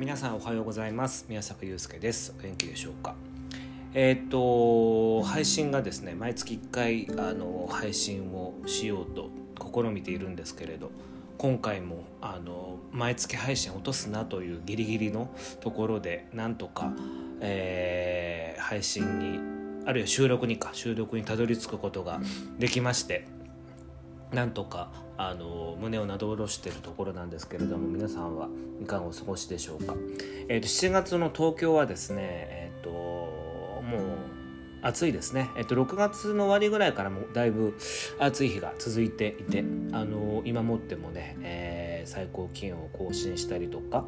皆さんおはようございます。宮坂祐介です。お元気でしょうか？えーっと配信がですね毎月1回あの配信をしようと試みているんですけれど今回もあの毎月配信落とすなというギリギリのところでなんとか、えー配信にあるいは収録にか収録にたどり着くことができましてなんとかあの胸をなど下ろしているところなんですけれども皆さんはいかがお過ごしでしょうか、えーと7月の東京はですねえっ、ともう暑いですね、えっと、6月の終わりぐらいからもだいぶ暑い日が続いていてあの今もってもね、えー最高気温を更新したりとか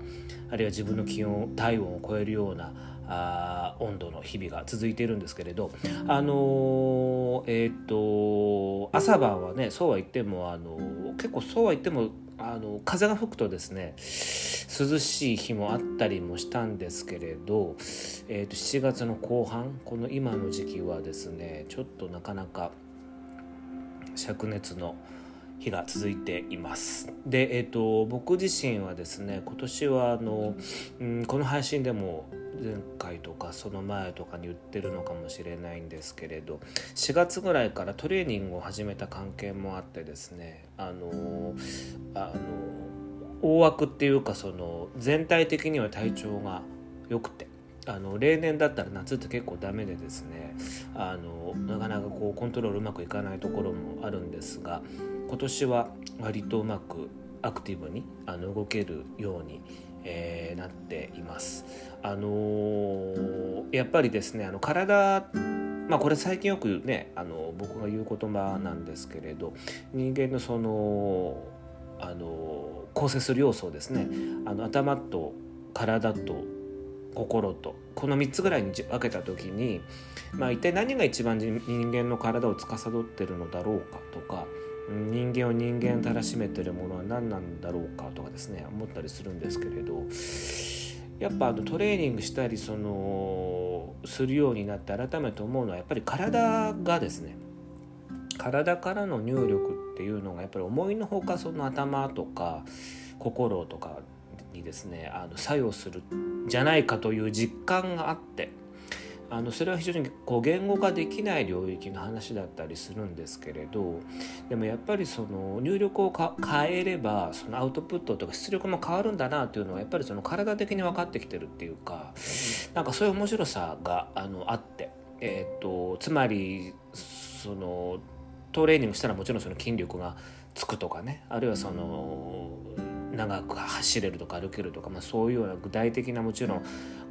あるいは自分の気温体温を超えるようなあー温度の日々が続いているんですけれどあのーえっ、と朝晩はねそうは言ってもあの結構そうは言ってもあの風が吹くとですね涼しい日もあったりもしたんですけれど、えー、と7月の後半この今の時期はですねちょっとなかなか灼熱の日が続いています。で、えー、と僕自身はですね今年はあの、うん、この配信でも前回とかその前とかに言ってるのかもしれないんですけれど4月ぐらいからトレーニングを始めた関係もあってですねあのあの大枠っていうかその全体的には体調が良くてあの例年だったら夏って結構ダメでですねあのなかなかこうコントロールうまくいかないところもあるんですが今年は割とうまくアクティブにあの動けるように、えーなっています。あのーやっぱりですねあの体まあこれ最近よくねあの僕が言う言葉なんですけれど人間のそのあの構成する要素をですねあの頭と体と心とこの3つぐらいに分けた時に、まあ、一体何が一番人間の体を司ってるのだろうかとか人間を人間たらしめてるものは何なんだろうかとかですね思ったりするんですけれどやっぱあのトレーニングしたりそのするようになって改めて思うのはやっぱり体がですね体からの入力っていうのがやっぱり思いのほかその頭とか心とかにですねあの作用するじゃないかという実感があってあのそれは非常にこう言語化できない領域の話だったりするんですけれどでもやっぱりその入力をか変えればそのアウトプットとか出力も変わるんだなというのはやっぱりその体的に分かってきてるっていうかなんかそういう面白さがあのあって、えー、とつまりそのトレーニングしたらもちろんその筋力がつくとかねあるいはその長く走れるとか歩けるとか、まあ、そういうような具体的なもちろん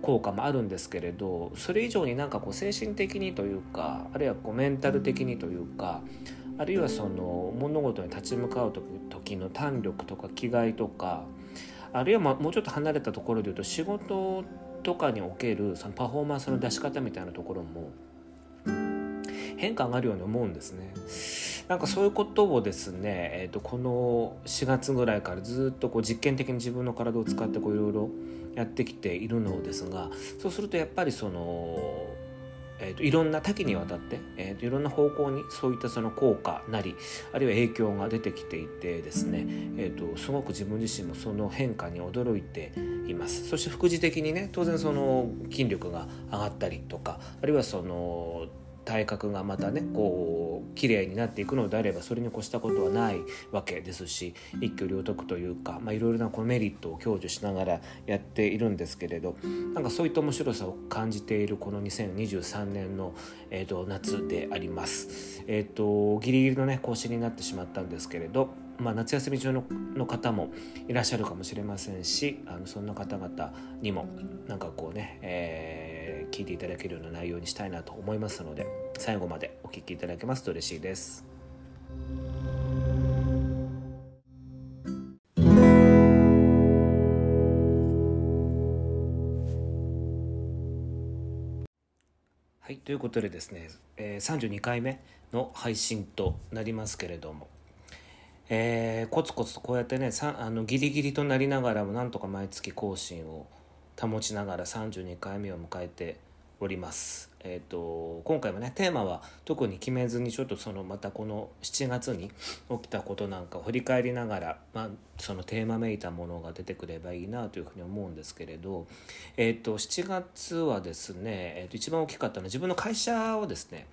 効果もあるんですけれどそれ以上になんかこう精神的にというかあるいはこうメンタル的にというかあるいはその物事に立ち向かう時の胆力とか気概とかあるいはまもうちょっと離れたところで言うと仕事とかにおけるそのパフォーマンスの出し方みたいなところも変化があるように思うんですね。なんかそういうことをですね、えー、とこの4月ぐらいからずっとこう実験的に自分の体を使っていろいろやってきているのですがそうするとやっぱりその、えー、といろんな多岐にわたって、えー、といろんな方向にそういったその効果なりあるいは影響が出てきていてですね、えー、とすごく自分自身もその変化に驚いていますそして副次的にね当然その筋力が上がったりとかあるいはその体格がまたねこう綺麗になっていくのであればそれに越したことはないわけですし一挙両得というかまあいろいろなこのメリットを享受しながらやっているんですけれどなんかそういった面白さを感じているこの2023年の、えー、と夏であります。えっ、とギリギリのね更新になってしまったんですけれどまあ、夏休み中のの方もいらっしゃるかもしれませんしあのそんな方々にもなんかこうね、えー聞いていただけるような内容にしたいなと思いますので最後までお聞きいただけますと嬉しいです。はいということでですね、えー、32回目の配信となりますけれども、えーコツコツとこうやってねさあのギリギリとなりながらもなんとか毎月更新を保ちながら32回目を迎えております。えーと、今回もねテーマは特に決めずにちょっとそのまたこの7月に起きたことなんかを振り返りながら、まあ、そのテーマめいたものが出てくればいいなというふうに思うんですけれど、えーと、7月はですね、えーと、一番大きかったのは自分の会社をですね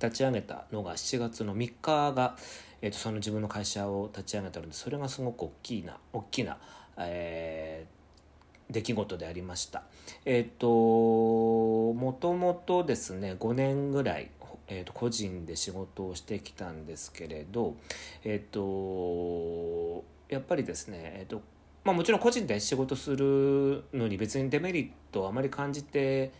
立ち上げたのが7月の3日が、えー、とその自分の会社を立ち上げたのでそれがすごく大きいな大きな、えー、出来事でありました。えっ、ー、ともともとですね5年ぐらいえー、と個人で仕事をしてきたんですけれど、えっ、ー、とやっぱりですね、えっ、ー、とまあ、もちろん個人で仕事するのに別にデメリットはあまり感じて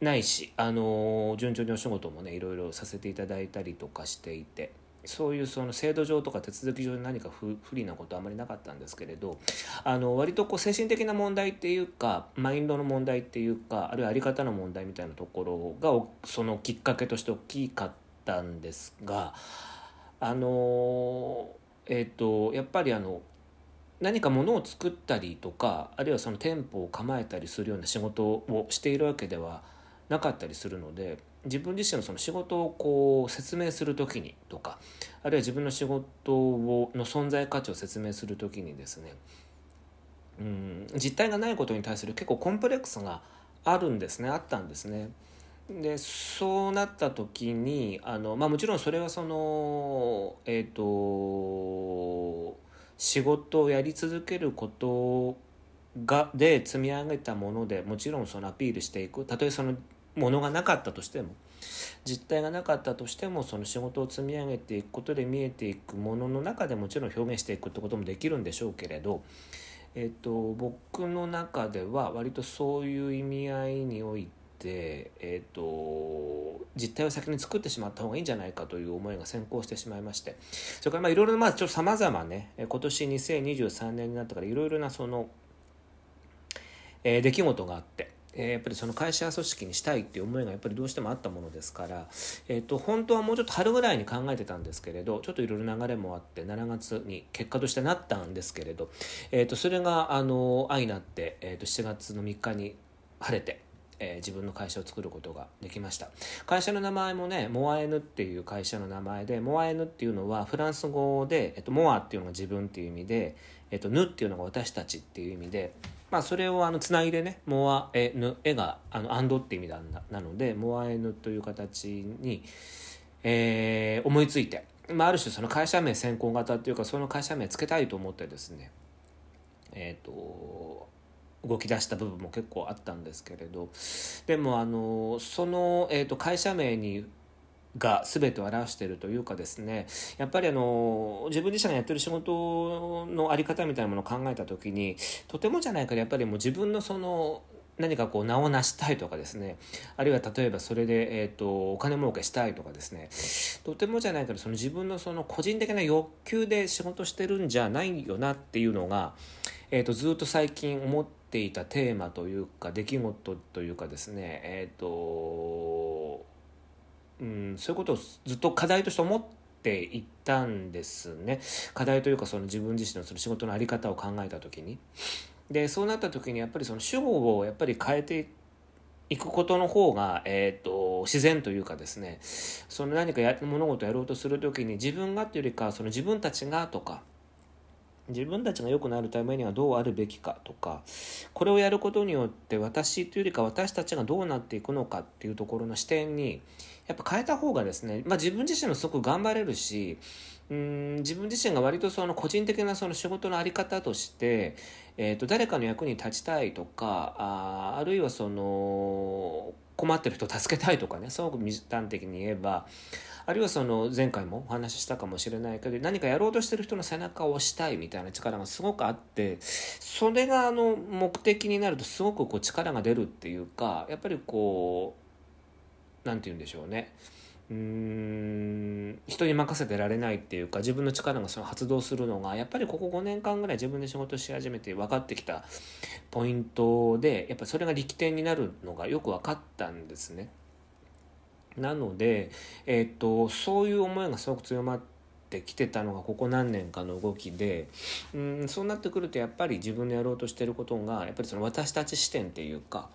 ないし、あの順調にお仕事もねいろいろさせていただいたりとかしていてそういうその制度上とか手続き上に何か不利なことはあまりなかったんですけれどあの割とこう精神的な問題っていうかマインドの問題っていうかあるいは在り方の問題みたいなところがそのきっかけとして大きかったんですがあのえっ、ー、とやっぱりあの何かものを作ったりとかあるいはその店舗を構えたりするような仕事をしているわけではなかったりするので自分自身のその仕事をこう説明する時にとかあるいは自分の仕事をの存在価値を説明する時にですねうん実態がないことに対する結構コンプレックスがあるんですねあったんですね。でそうなった時にあの、まあ、もちろんそれはそのえっ、ー、と仕事をやり続けることがで積み上げたものでもちろんそのアピールしていくたとえそのものがなかったとしても実態がなかったとしてもその仕事を積み上げていくことで見えていくものの中でもちろん表現していくってこともできるんでしょうけれど、えっと、僕の中では割とそういう意味合いにおいて、えっと、実態を先に作ってしまった方がいいんじゃないかという思いが先行してしまいましてそれからいろいろまあちょっとさまざまね今年2023年になったからいろいろなその、えー、出来事があって。え、やっぱりその会社組織にしたいっていう思いがやっぱりどうしてもあったものですから、えーと、本当はもうちょっと春ぐらいに考えてたんですけれどちょっといろいろ流れもあって7月に結果としてなったんですけれど、えーと、それがあの愛になって、えーと、7月の3日に晴れて。え、自分の会社を作ることができました会社の名前もねモアエヌっていう会社の名前でモアエヌっていうのはフランス語で、えっと、モアっていうのが自分っていう意味で、えっと、ヌっていうのが私たちっていう意味でまあ、それをあのつないでね「モアエヌ」絵があの「アンド」って意味ななので「モアエヌ」という形に、えー、思いついて、まあ、ある種その会社名先行型っていうかその会社名つけたいと思ってですねえっ、ー、と動き出した部分も結構あったんですけれどでもあのその、えー、と会社名にが全てを表しているというかですねやっぱりあの自分自身がやってる仕事の在り方みたいなものを考えた時にとてもじゃないからやっぱりもう自分のその何かこう名を成したいとかですねあるいは例えばそれで、えーと、お金儲けしたいとかですねとてもじゃないからその自分のその個人的な欲求で仕事してるんじゃないよなっていうのが、えーと、ずっと最近思っていたテーマというか出来事というかですねえっ、ー、とうん、そういうことをずっと課題として思っていったんですね課題というかその自分自身のその仕事の在り方を考えた時に。でそうなった時にやっぱりその主語をやっぱり変えていくことの方が、えーと、自然というかですねその何かや物事をやろうとする時に自分がっていうよりかその自分たちがとか自分たちが良くなるためにはどうあるべきかとかこれをやることによって私というよりか私たちがどうなっていくのかっていうところの視点にやっぱ変えた方がですね、まあ、自分自身もすごく頑張れるしうん自分自身が割とその個人的なその仕事の在り方として、えー、と誰かの役に立ちたいとかああるいはその困ってる人を助けたいとかねすごく端的に言えばあるいはその前回もお話ししたかもしれないけど何かやろうとしてる人の背中を押したいみたいな力がすごくあってそれがあの目的になるとすごくこう力が出るっていうかやっぱりこう何て言うんでしょうねうーん人に任せてられないっていうか自分の力がその発動するのがやっぱりここ5年間ぐらい自分で仕事し始めて分かってきたポイントでやっぱそれが力点になるのがよく分かったんですね。なので、えーと、そういう思いがすごく強まってきてたのがここ何年かの動きでうんそうなってくるとやっぱり自分のやろうとしてることがやっぱりその私たち視点っていうか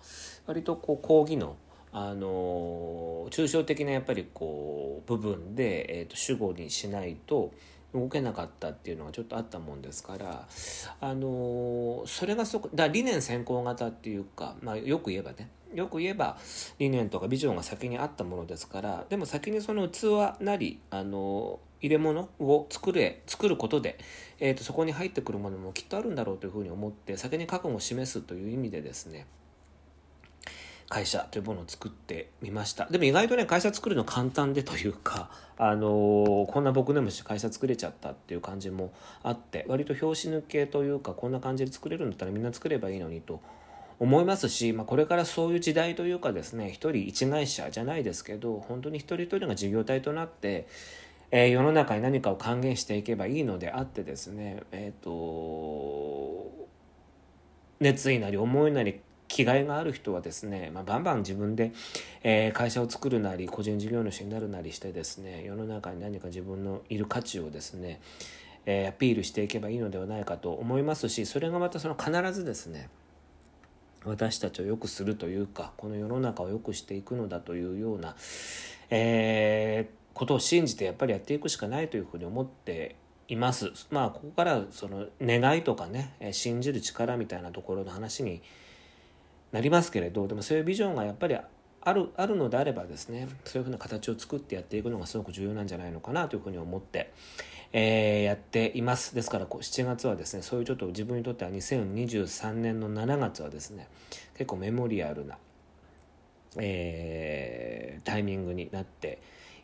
割とこう講義のあの抽象的なやっぱりこう部分で、えーと、主語にしないと動けなかったっていうのがちょっとあったもんですからあのそれがそこだ理念先行型っていうか、まあ、よく言えばねよく言えば理念とかビジョンが先にあったものですからでも先にその器なりあの入れ物を作れ作ることで、えーと、そこに入ってくるものもきっとあるんだろうというふうに思って先に覚悟を示すという意味でですね会社というものを作ってみました。でも意外とね会社作るの簡単でというか あのこんな僕でも会社作れちゃったっていう感じもあって割と拍子抜けというかこんな感じで作れるんだったらみんな作ればいいのにと思いますし、まあ、これからそういう時代というかですね一人一会社じゃないですけど本当に一人一人が事業体となってえー、世の中に何かを還元していけばいいのであってですねえっ、ー、と熱意なり思いなり気概がある人はですね、まあ、バンバン自分で、えー、会社を作るなり個人事業主になるなりしてですね世の中に何か自分のいる価値をですね、えー、アピールしていけばいいのではないかと思いますしそれがまたその必ずですね私たちを良くするというかこの世の中を良くしていくのだというような、えー、ことを信じてやっぱりやっていくしかないというふうに思っています。まあここからその願いとかね信じる力みたいなところの話になりますけれどでもそういうビジョンがやっぱりあるあるのであればですねそういうふうな形を作ってやっていくのがすごく重要なんじゃないのかなというふうに思って、えー、やっています。ですからこう7月はですねそういうちょっと自分にとっては2023年の7月はですね結構メモリアルな、えー、タイミングになって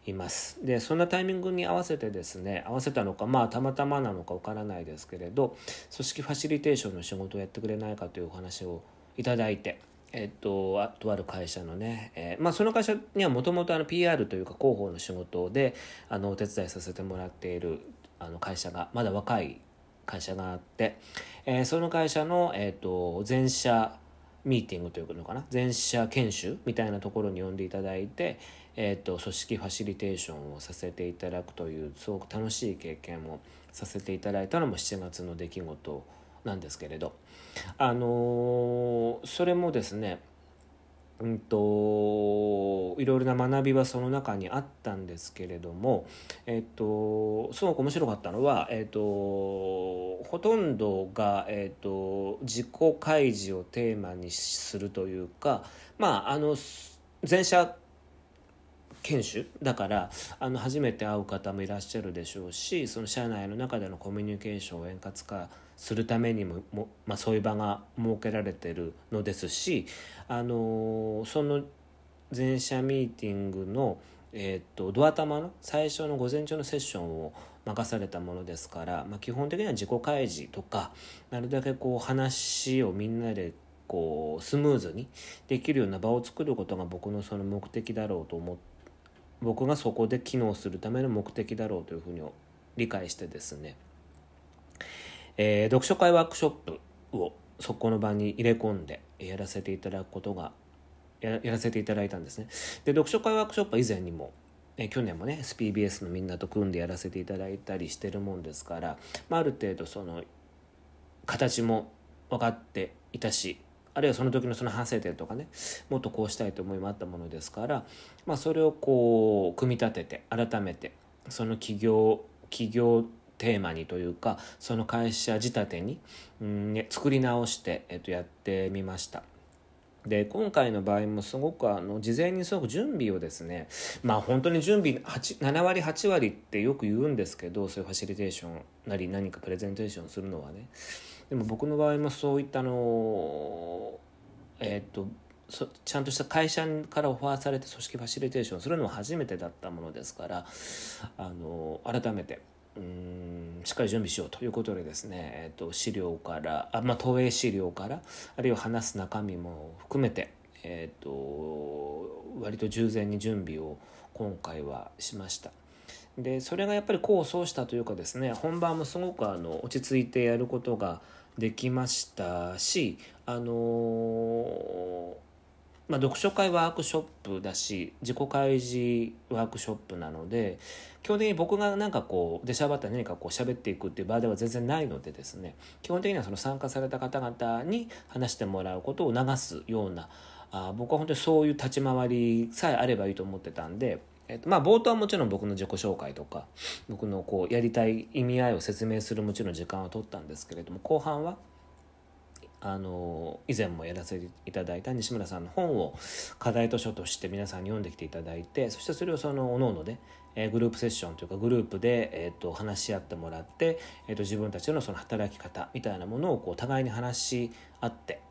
います。でそんなタイミングに合わせてですね合わせたのかまあたまたまなのかわからないですけれど組織ファシリテーションの仕事をやってくれないかというお話をいただいて。えっと、あとある会社のね、えー、まあ、その会社にはもともと PR というか広報の仕事であのお手伝いさせてもらっているあの会社がまだ若い会社があって、えー、その会社の、えーと、全社ミーティングというのかな？全社研修みたいなところに呼んでいただいて、えーと、と組織ファシリテーションをさせていただくというすごく楽しい経験をさせていただいたのも7月の出来事なんですけれどあのー、それもですねうんといろいろな学びはその中にあったんですけれども、えっと、すごく面白かったのは、えっと、ほとんどが、えっと、自己開示をテーマにするというかまああの前者研修だからあの初めて会う方もいらっしゃるでしょうしその社内の中でのコミュニケーションを円滑化するためにもも、まあ、そういう場が設けられてるのですしあのその全社ミーティングの、えーと、ドア玉の最初の午前中のセッションを任されたものですから、まあ、基本的には自己開示とかなるだけこう話をみんなでこうスムーズにできるような場を作ることが僕のその目的だろうと思って僕がそこで機能するための目的だろうというふうに理解してですね。えー、読書会ワークショップをそこの場に入れ込んでやらせていただくことがやらせていただいたんですね。で読書会ワークショップは以前にもえ去年もね SPBS のみんなと組んでやらせていただいたりしてるもんですから、まあ、ある程度その形も分かっていたしあるいはその時のその反省点とかねもっとこうしたいと思いもあったものですから、まあ、それをこう組み立てて改めてその企業企業テーマにというかその会社仕立てに、うんね、作り直して、えっと、やってみました。で今回の場合もすごくあの事前にすごく準備をですねまあ本当に準備7割8割ってよく言うんですけどそういうファシリテーションなり何かプレゼンテーションするのはねでも僕の場合もそういったのえっ、とちゃんとした会社からオファーされて組織ファシリテーションするのは初めてだったものですからあの改めてうんしっかり準備しようということでですね、えー、と資料からあ、まあ、投影資料からあるいは話す中身も含めて、えーと、割と従前に準備を今回はしました。でそれがやっぱり功を奏したというかですね本番もすごくあの落ち着いてやることができましたしあのまあ、読書会ワークショップだし自己開示ワークショップなので基本的に僕がなんかこう出しゃばった何かこう喋っていくっていう場では全然ないのでですね基本的にはその参加された方々に話してもらうことを促すようなあ僕は本当にそういう立ち回りさえあればいいと思ってたんで。えっとまあ、冒頭はもちろん僕の自己紹介とか僕のこうやりたい意味合いを説明するもちろん時間を取ったんですけれども後半はあの以前もやらせていただいた西村さんの本を課題図書として皆さんに読んできていただいてそしてそれをそのおのおので、えグループセッションというかグループで、えー、と話し合ってもらって、えー、と自分たちのその働き方みたいなものをこう互いに話し合って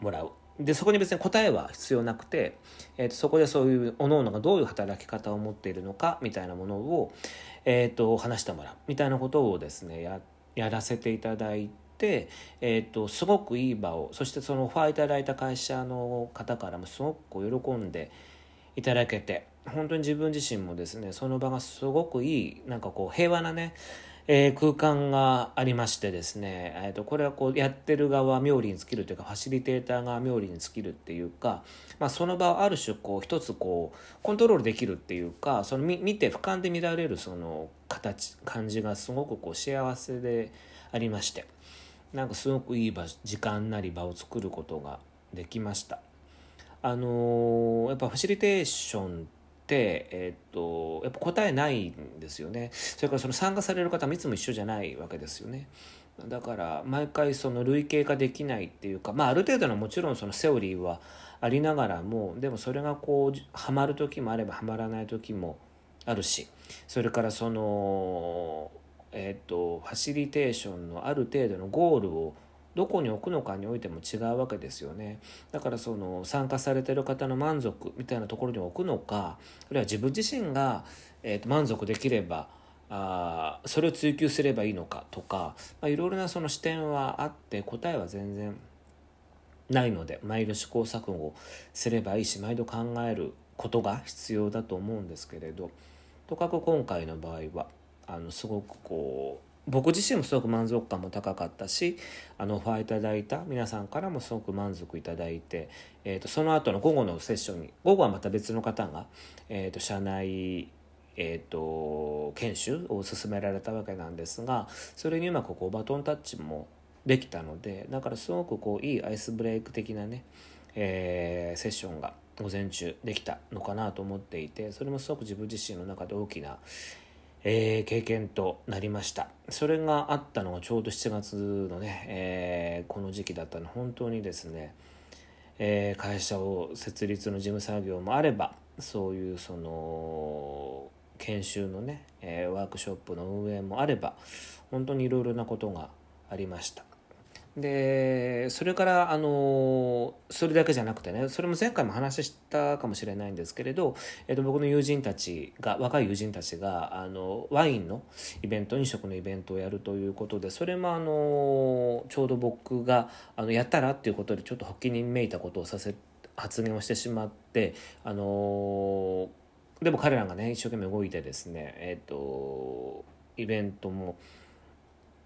もらう。でそこに別に答えは必要なくて、えー、とそこでそういうおのおのがどういう働き方を持っているのかみたいなものを、えー、と話してもらうみたいなことをですねややらせていただいて。、えーと、すごくいい場をそしてそのオファーいただいた会社の方からもすごく喜んでいただけて本当に自分自身もですねその場がすごくいいなんかこう平和なねえー、空間がありましてですね、えー、とこれはこうやってる側冥利に尽きるというかファシリテーターが冥利に尽きるっていうか、まあ、その場をある種こう一つこうコントロールできるっていうかその見見て俯瞰で見られるその形感じがすごくこう幸せでありまして。なんかすごくいい場時間なり場を作ることができました。あのー、やっぱファシリテーションってえっ、とやっぱ答えないんですよねそれからその参加される方もいつも一緒じゃないわけですよねだから毎回その類型化できないっていうかまあある程度のもちろんそのセオリーはありながらもでもそれがこうはまる時もあればはまらない時もあるしそれからそのえーと、ファシリテーションのある程度のゴールをどこに置くのかにおいても違うわけですよね。だからその参加されてる方の満足みたいなところに置くのかあるいは自分自身が、えーと、満足できればあそれを追求すればいいのかとか、まあ、いろいろなその視点はあって答えは全然ないので毎度試行錯誤すればいいし毎度考えることが必要だと思うんですけれど。とかく今回の場合はあのすごくこう僕自身もすごく満足感も高かったしあのオファーいただいた皆さんからもすごく満足いただいて、えーと、その後の午後のセッションに午後はまた別の方が、えーと、社内えーと、研修を進められたわけなんですがそれにうまくこうバトンタッチもできたのでだからすごくこういいアイスブレイク的なね、えー、セッションが午前中できたのかなと思っていてそれもすごく自分自身の中で大きな、えー、経験となりました。それがあったのがちょうど7月のね、えー、この時期だったの。本当にですね、えー、会社を設立の事務作業もあればそういうその研修のね、えワークショップの運営もあれば本当にいろいろなことがありました。でそれからあのそれだけじゃなくてねそれも前回も話したかもしれないんですけれど、えっと、僕の友人たちが若い友人たちがあのワインのイベント飲食のイベントをやるということでそれもあのちょうど僕があのやったらっていうことでちょっと発起人めいたことをさせ発言をしてしまってあのでも彼らがね一生懸命動いてですねえっとイベントも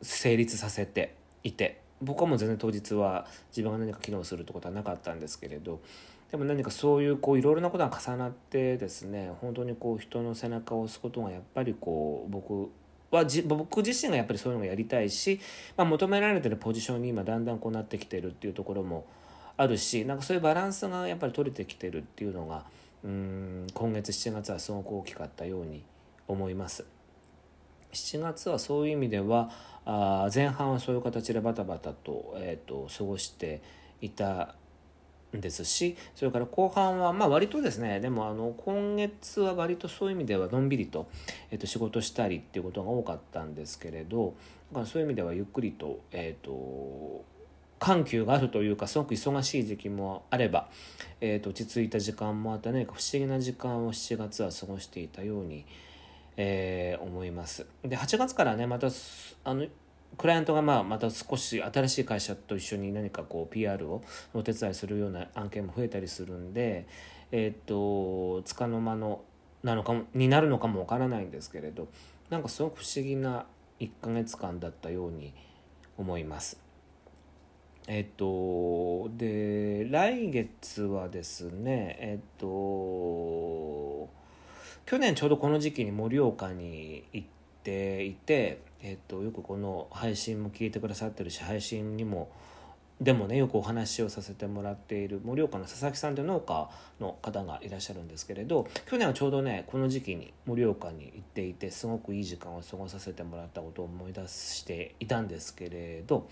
成立させていて僕はもう全然当日は自分が何か機能するってことはなかったんですけれどでも何かそういうこういろいろなことが重なってですね本当にこう人の背中を押すことがやっぱりこう僕はじ僕自身がやっぱりそういうのがやりたいし、まあ、求められてるポジションに今だんだんこうなってきてるっていうところもあるしなんかそういうバランスがやっぱり取れてきてるっていうのがうん今月7月はすごく大きかったように思います。7月はそういう意味ではあ前半はそういう形でバタバタと,、えーと、過ごしていたんですしそれから後半はまあ割とですねでもあの今月は割とそういう意味ではのんびりと,、えー、と仕事したりっていうことが多かったんですけれどだからそういう意味ではゆっくりと,、えーと、緩急があるというかすごく忙しい時期もあれば、えー、と落ち着いた時間もあって何か不思議な時間を7月は過ごしていたようにえー、思います。で8月からねまたあのクライアントがまあまた少し新しい会社と一緒に何かこう PR をお手伝いするような案件も増えたりするんでえっ、とつかの間のなのかもになるのかもわからないんですけれどなんかすごく不思議な1ヶ月間だったように思います。えっとで来月はですねえっと去年ちょうどこの時期に盛岡に行っていて、えっと、よくこの配信も聞いてくださってるし配信にもでもねよくお話をさせてもらっている盛岡の佐々木さんという農家の方がいらっしゃるんですけれど去年はちょうどねこの時期に盛岡に行っていてすごくいい時間を過ごさせてもらったことを思い出していたんですけれど、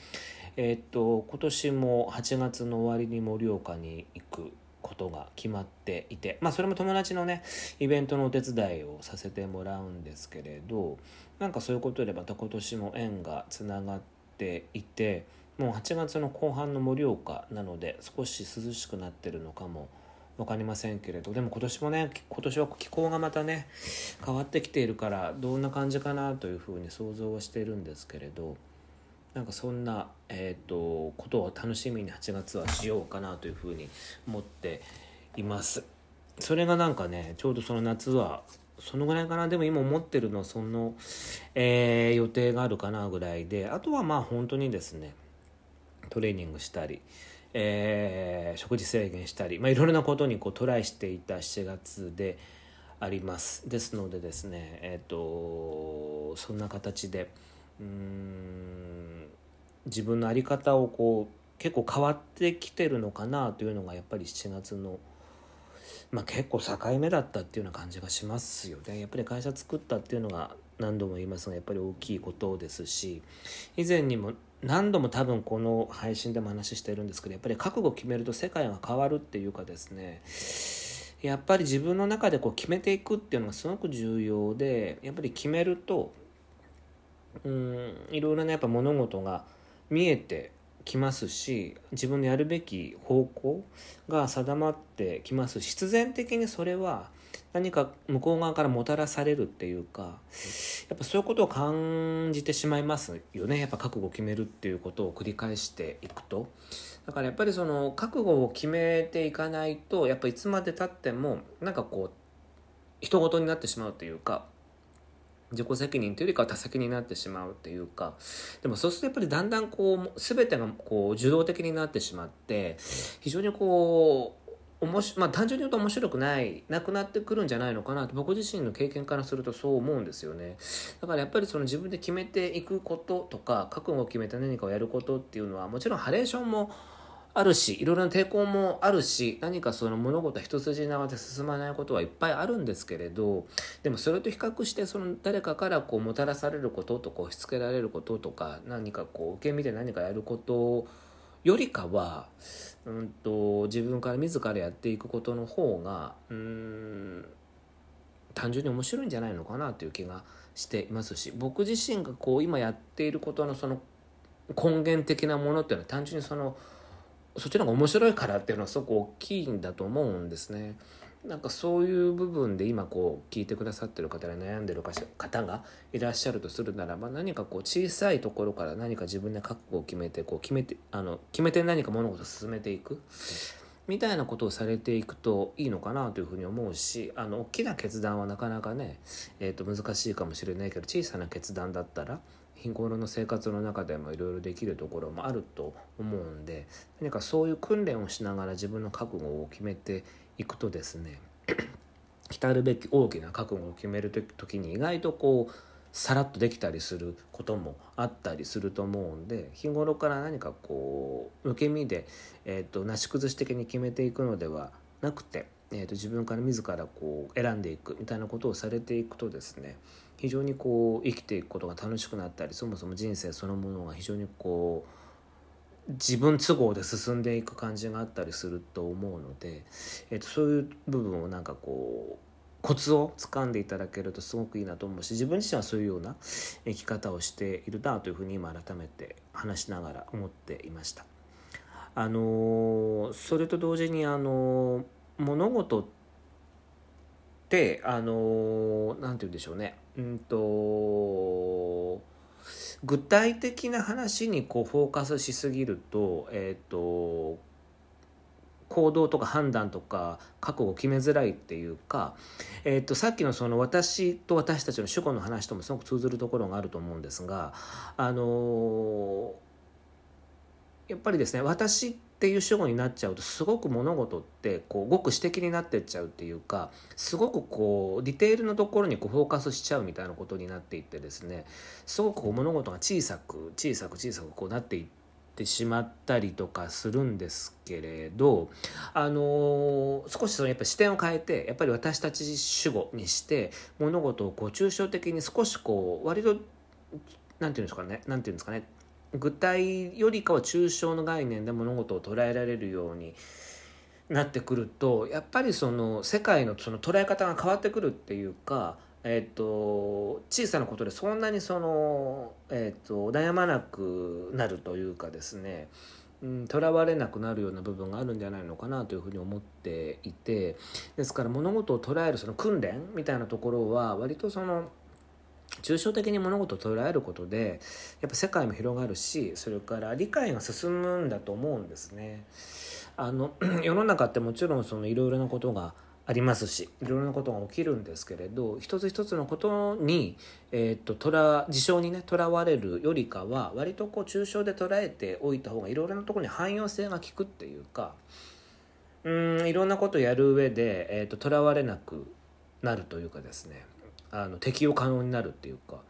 え、っと今年も8月の終わりに盛岡に行くことが決まっていてまあそれも友達のねイベントのお手伝いをさせてもらうんですけれどなんかそういうことでまた今年も縁がつながっていて。もう8月の後半の盛岡なので少し涼しくなってるのかも分かりませんけれどでも今年もね今年は気候がまたね変わってきているからどんな感じかなというふうに想像はしているんですけれどなんかそんな、えーと、ことを楽しみに8月はしようかなというふうに思っています。それがなんかねちょうどその夏はそのぐらいかな？でも今思ってるのはその、えー、予定があるかなぐらいであとはまあ本当にですねトレーニングしたり、えー、食事制限したり、まあ、いろいろなことにこうトライしていた7月でありますですのでですねえっ、ー、とそんな形でうん自分の在り方をこう結構変わってきてるのかなというのがやっぱり7月の。まあ、結構境目だったっていうような感じがしますよね。やっぱり会社作ったっていうのが何度も言いますがやっぱり大きいことですし以前にも何度も多分この配信でも話してるんですけどやっぱり覚悟を決めると世界が変わるっていうかですねやっぱり自分の中でこう決めていくっていうのがすごく重要でやっぱり決めるとうんいろいろなやっぱ物事が見えてきますし自分のやるべき方向が定まってきます。し必然的にそれは何か向こう側からもたらされるっていうかやっぱそういうことを感じてしまいますよね。やっぱ覚悟を決めるっていうことを繰り返していくと。だからやっぱりその覚悟を決めていかないとやっぱいつまでたってもなんかこう人事になってしまうというか自己責任というよりかは他責になってしまうっていうかでもそうするとやっぱりだんだんこう全てがこう受動的になってしまって非常にこうおもしまあ、単純に言うと面白くないなくなってくるんじゃないのかなと僕自身の経験からするとそう思うんですよね。だからやっぱりその自分で決めていくこととか覚悟を決めて何かをやることっていうのはもちろんハレーションもあるしいろいろな抵抗もあるし何かその物事一筋縄で進まないことはいっぱいあるんですけれどでもそれと比較してその誰かからこうもたらされることとか押し付けられることとか何かこう受け身で何かやることよりかはうんと自分から自らやっていくことの方がうん単純に面白いんじゃないのかなという気がしていますし僕自身がこう今やっていることのその根源的なものっていうのは単純にそのそっちの方が面白いからっていうのはすごく大きいんだと思うんですね。なんかそういう部分で今こう聞いてくださってる方で悩んでる方がいらっしゃるとするならば何かこう小さいところから何か自分で覚悟を決めてこう決めてあの決めて何か物事を進めていくみたいなことをされていくといいのかなというふうに思うしあの大きな決断はなかなかね、えー、と難しいかもしれないけど小さな決断だったら日頃の生活の中でもいろいろできるところもあると思うんで何かそういう訓練をしながら自分の覚悟を決めていくとですね 来るべき大きな覚悟を決める時に意外とこうさらっとできたりすることもあったりすると思うんで日頃から何かこう受け身で、えーと、なし崩し的に決めていくのではなくて、えーと、と自分から自らこう選んでいくみたいなことをされていくとですね非常にこう生きていくことが楽しくなったりそもそも人生そのものが非常にこう自分都合で進んでいく感じがあったりすると思うので、えー、とそういう部分をなんかこうコツをつかんでいただけるとすごくいいなと思うし自分自身はそういうような生き方をしているなというふうに今改めて話しながら思っていました。あのそれと同時にあの物事ってあの何て言うんでしょうねうんと具体的な話にこうフォーカスしすぎると,、えーと、行動とか判断とか覚悟を決めづらいっていうか、えーと、さっきのその私と私たちの主語の話ともすごく通ずるところがあると思うんですがあのやっぱりですね私っていう主語になっちゃうとすごく物事ってこうごく私的になってっちゃうっていうかすごくこうディテールのところにこうフォーカスしちゃうみたいなことになっていってですねすごくこう物事が小さく小さく小さくこうなっていってしまったりとかするんですけれどあのー、少しそのやっぱ視点を変えてやっぱり私たち主語にして物事をこう抽象的に少しこう割と何て言うんですかね何て言うんですかね具体よりかは抽象の概念で物事を捉えられるようになってくるとやっぱりその世界のその捉え方が変わってくるっていうか、えーと、小さなことでそんなにその、えーと、悩まなくなるというかですねとら、うん、われなくなるような部分があるんじゃないのかなというふうに思っていてですから物事を捉えるその訓練みたいなところは割とその抽象的に物事を捉えることでやっぱ世界も広がるしそれから理解が進むんだと思うんですね。あの 世の中ってもちろんそのいろいろなことがありますしいろいろなことが起きるんですけれど一つ一つのことに、えーと、とら事象にねとらわれるよりかは割とこう抽象で捉えておいた方がいろいろなところに汎用性が効くっていうかうんいろんなことやる上でとら、えー、われなくなるというかですねあの適用可能になるっていうか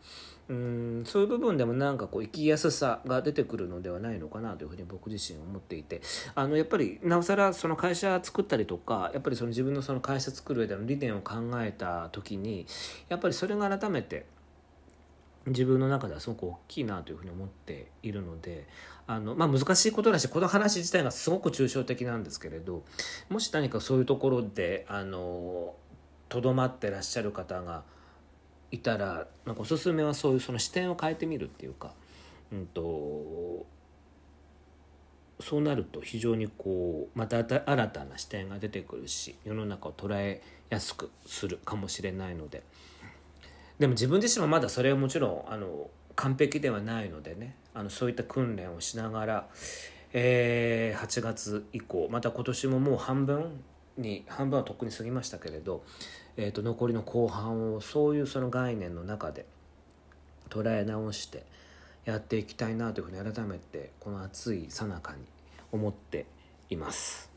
うんそういう部分でもなんかこう生きやすさが出てくるのではないのかなというふうに僕自身思っていてあのやっぱりなおさらその会社作ったりとかやっぱりその自分のその会社作る上での理念を考えた時にやっぱりそれが改めて自分の中ではすごく大きいなというふうに思っているのであの、まあ、難しいことだしこの話自体がすごく抽象的なんですけれどもし何かそういうところでとどまってらっしゃる方がいたらなんかおすすめはそういうその視点を変えてみるっていうか、うんと、そうなると非常にこうまた新たな視点が出てくるし世の中を捉えやすくするかもしれないので。でも自分自身はまだそれはもちろんあの完璧ではないのでねあのそういった訓練をしながら、えー、8月以降また今年ももう半分に半分はとっくに過ぎましたけれど、えー、と残りの後半をそういうその概念の中で捉え直してやっていきたいなというふうに改めてこの暑いさなかに思っています。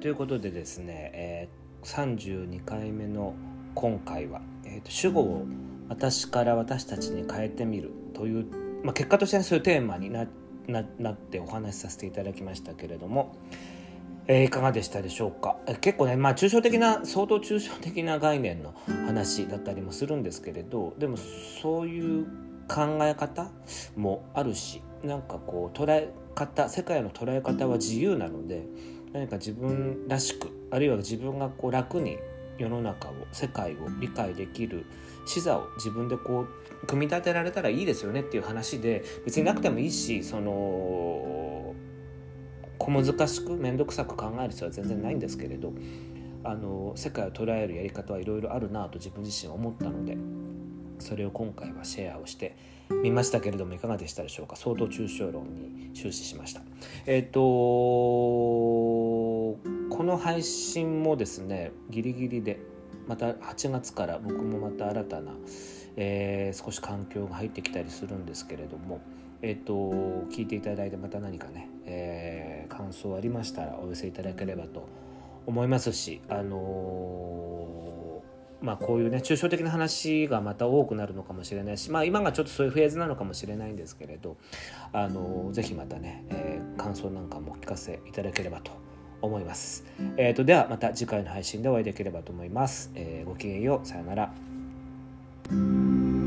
ということでですね、えー32回目の今回は、えーと、主語を私から私たちに変えてみるという、まあ、結果としてはそういうテーマにななってお話しさせていただきましたけれども、えー、いかがでしたでしょうか？結構ねまあ抽象的な相当抽象的な概念の話だったりもするんですけれどでもそういう考え方もあるしなんかこう捉え方世界の捉え方は自由なので何か自分らしくあるいは自分がこう楽に世の中を世界を理解できる視座を自分でこう組み立てられたらいいですよねっていう話で別になくてもいいしその小難しく面倒くさく考える必要は全然ないんですけれどあの世界を捉えるやり方はいろいろあるなと自分自身思ったのでそれを今回はシェアをしてみましたけれどもいかがでしたでしょうか？相当抽象論に終始しました。えっ、ー、とこの配信もですねギリギリでまた8月から僕もまた新たな、えー、少し環境が入ってきたりするんですけれどもえっ、ー、と聞いていただいてまた何かね、えー、感想ありましたらお寄せいただければと思いますしあのまあ、こういうね抽象的な話がまた多くなるのかもしれないし、まあ、今がちょっとそういうフェーズなのかもしれないんですけれどあのぜひまたね、えー、感想なんかもお聞かせいただければと思います。えーと、ではまた次回の配信でお会いできればと思います。えー、ごきげんよう。さようなら。